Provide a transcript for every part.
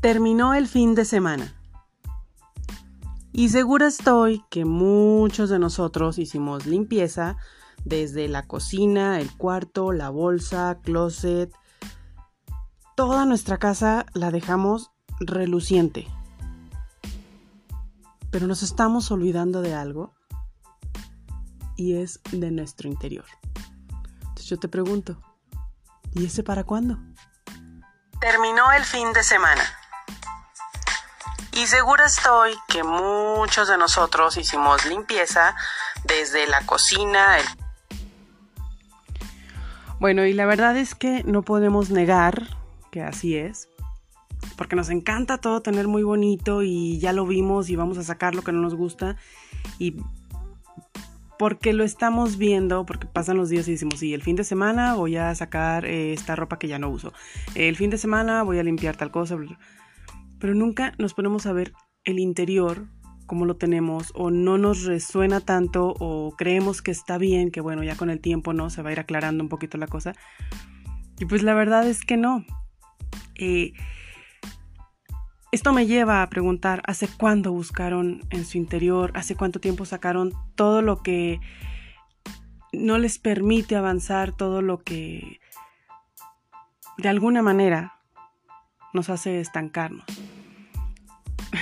Terminó el fin de semana. Y segura estoy que muchos de nosotros hicimos limpieza desde la cocina, el cuarto, la bolsa, closet. Toda nuestra casa la dejamos reluciente. Pero nos estamos olvidando de algo y es de nuestro interior. Entonces yo te pregunto, ¿y ese para cuándo? Terminó el fin de semana. Y segura estoy que muchos de nosotros hicimos limpieza desde la cocina. Bueno, y la verdad es que no podemos negar que así es, porque nos encanta todo tener muy bonito y ya lo vimos y vamos a sacar lo que no nos gusta y porque lo estamos viendo, porque pasan los días y decimos, sí, el fin de semana voy a sacar eh, esta ropa que ya no uso, el fin de semana voy a limpiar tal cosa, pero nunca nos ponemos a ver el interior, cómo lo tenemos, o no nos resuena tanto, o creemos que está bien, que bueno, ya con el tiempo, ¿no? Se va a ir aclarando un poquito la cosa. Y pues la verdad es que no. Eh, esto me lleva a preguntar, ¿hace cuándo buscaron en su interior? ¿Hace cuánto tiempo sacaron todo lo que no les permite avanzar, todo lo que de alguna manera nos hace estancarnos?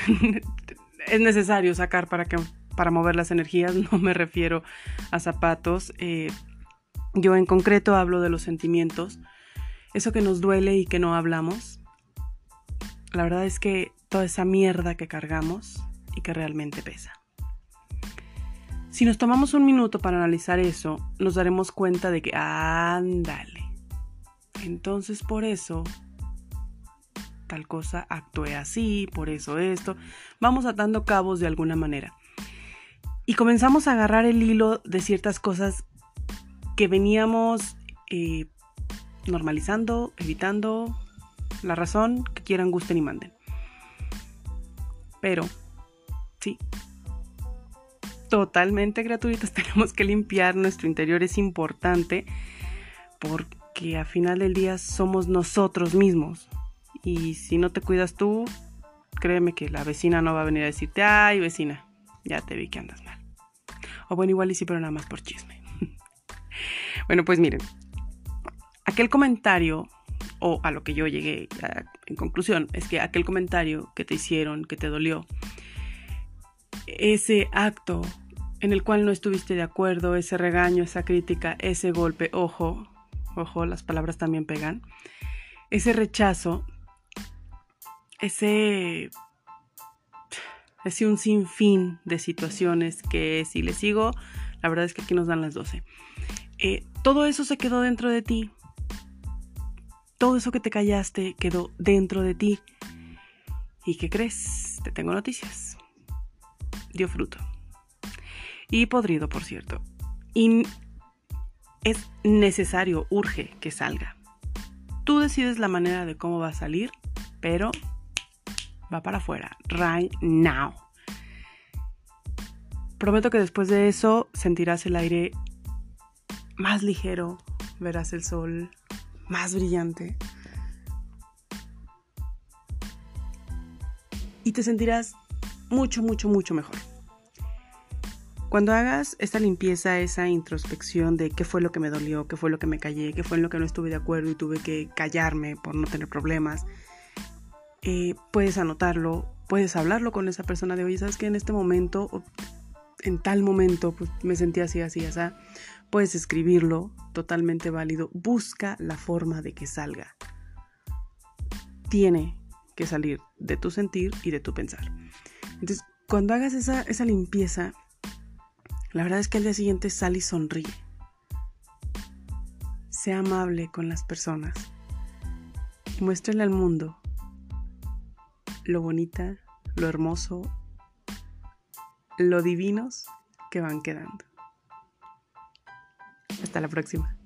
es necesario sacar para, que, para mover las energías, no me refiero a zapatos. Eh, yo en concreto hablo de los sentimientos, eso que nos duele y que no hablamos. La verdad es que toda esa mierda que cargamos y que realmente pesa. Si nos tomamos un minuto para analizar eso, nos daremos cuenta de que, ándale. Entonces por eso tal cosa actué así, por eso esto. Vamos atando cabos de alguna manera. Y comenzamos a agarrar el hilo de ciertas cosas que veníamos eh, normalizando, evitando, la razón que quieran, gusten y manden. Pero, sí, totalmente gratuitas, tenemos que limpiar nuestro interior, es importante porque a final del día somos nosotros mismos. Y si no te cuidas tú, créeme que la vecina no va a venir a decirte, ay vecina, ya te vi que andas mal. O bueno, igual y sí, pero nada más por chisme. bueno, pues miren, aquel comentario, o a lo que yo llegué en conclusión, es que aquel comentario que te hicieron, que te dolió, ese acto en el cual no estuviste de acuerdo, ese regaño, esa crítica, ese golpe, ojo, ojo, las palabras también pegan, ese rechazo ese, ese un sinfín de situaciones que si le sigo, la verdad es que aquí nos dan las 12. Eh, todo eso se quedó dentro de ti. Todo eso que te callaste quedó dentro de ti. ¿Y qué crees? Te tengo noticias. Dio fruto. Y podrido, por cierto. Y es necesario, urge que salga. Tú decides la manera de cómo va a salir, pero va para afuera, right now. Prometo que después de eso sentirás el aire más ligero, verás el sol más brillante y te sentirás mucho, mucho, mucho mejor. Cuando hagas esta limpieza, esa introspección de qué fue lo que me dolió, qué fue lo que me callé, qué fue en lo que no estuve de acuerdo y tuve que callarme por no tener problemas, puedes anotarlo, puedes hablarlo con esa persona de, oye, ¿sabes que en este momento, en tal momento, pues me sentí así, así, así? Puedes escribirlo, totalmente válido. Busca la forma de que salga. Tiene que salir de tu sentir y de tu pensar. Entonces, cuando hagas esa, esa limpieza, la verdad es que al día siguiente sal y sonríe. Sea amable con las personas. Muéstrale al mundo lo bonita, lo hermoso, lo divinos que van quedando. Hasta la próxima.